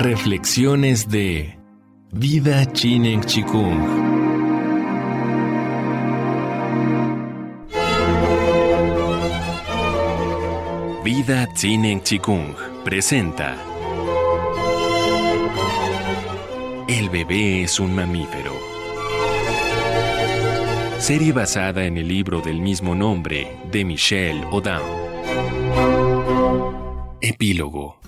Reflexiones de Vida Chinen Chikung. Vida Chinen Chikung presenta El bebé es un mamífero. Serie basada en el libro del mismo nombre de Michelle Odin. Epílogo.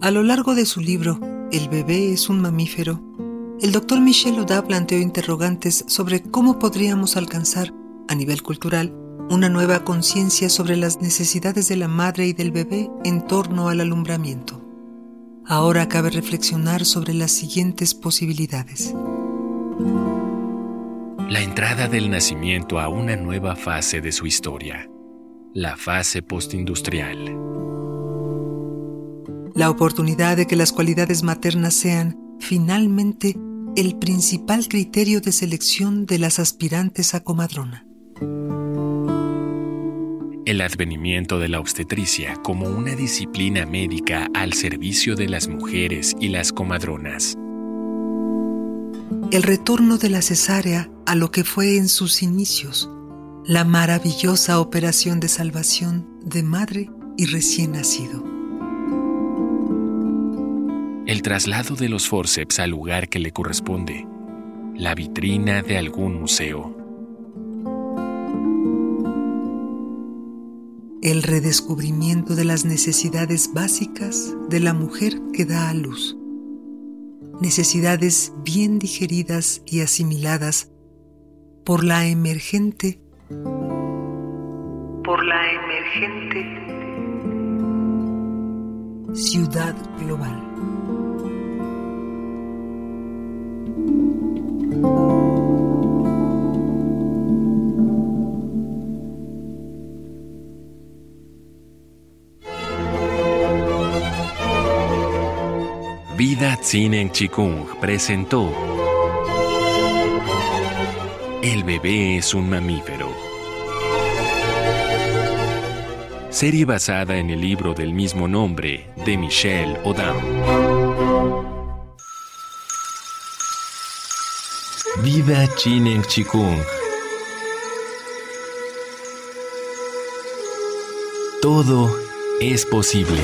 A lo largo de su libro, El bebé es un mamífero, el doctor Michel Oda planteó interrogantes sobre cómo podríamos alcanzar, a nivel cultural, una nueva conciencia sobre las necesidades de la madre y del bebé en torno al alumbramiento. Ahora cabe reflexionar sobre las siguientes posibilidades. La entrada del nacimiento a una nueva fase de su historia, la fase postindustrial la oportunidad de que las cualidades maternas sean, finalmente, el principal criterio de selección de las aspirantes a comadrona. El advenimiento de la obstetricia como una disciplina médica al servicio de las mujeres y las comadronas. El retorno de la cesárea a lo que fue en sus inicios, la maravillosa operación de salvación de madre y recién nacido el traslado de los forceps al lugar que le corresponde, la vitrina de algún museo. El redescubrimiento de las necesidades básicas de la mujer que da a luz. Necesidades bien digeridas y asimiladas por la emergente por la emergente ciudad global. Vida en Chikung presentó El bebé es un mamífero. Serie basada en el libro del mismo nombre de Michelle Odam. Vida en Chikung. Todo es posible.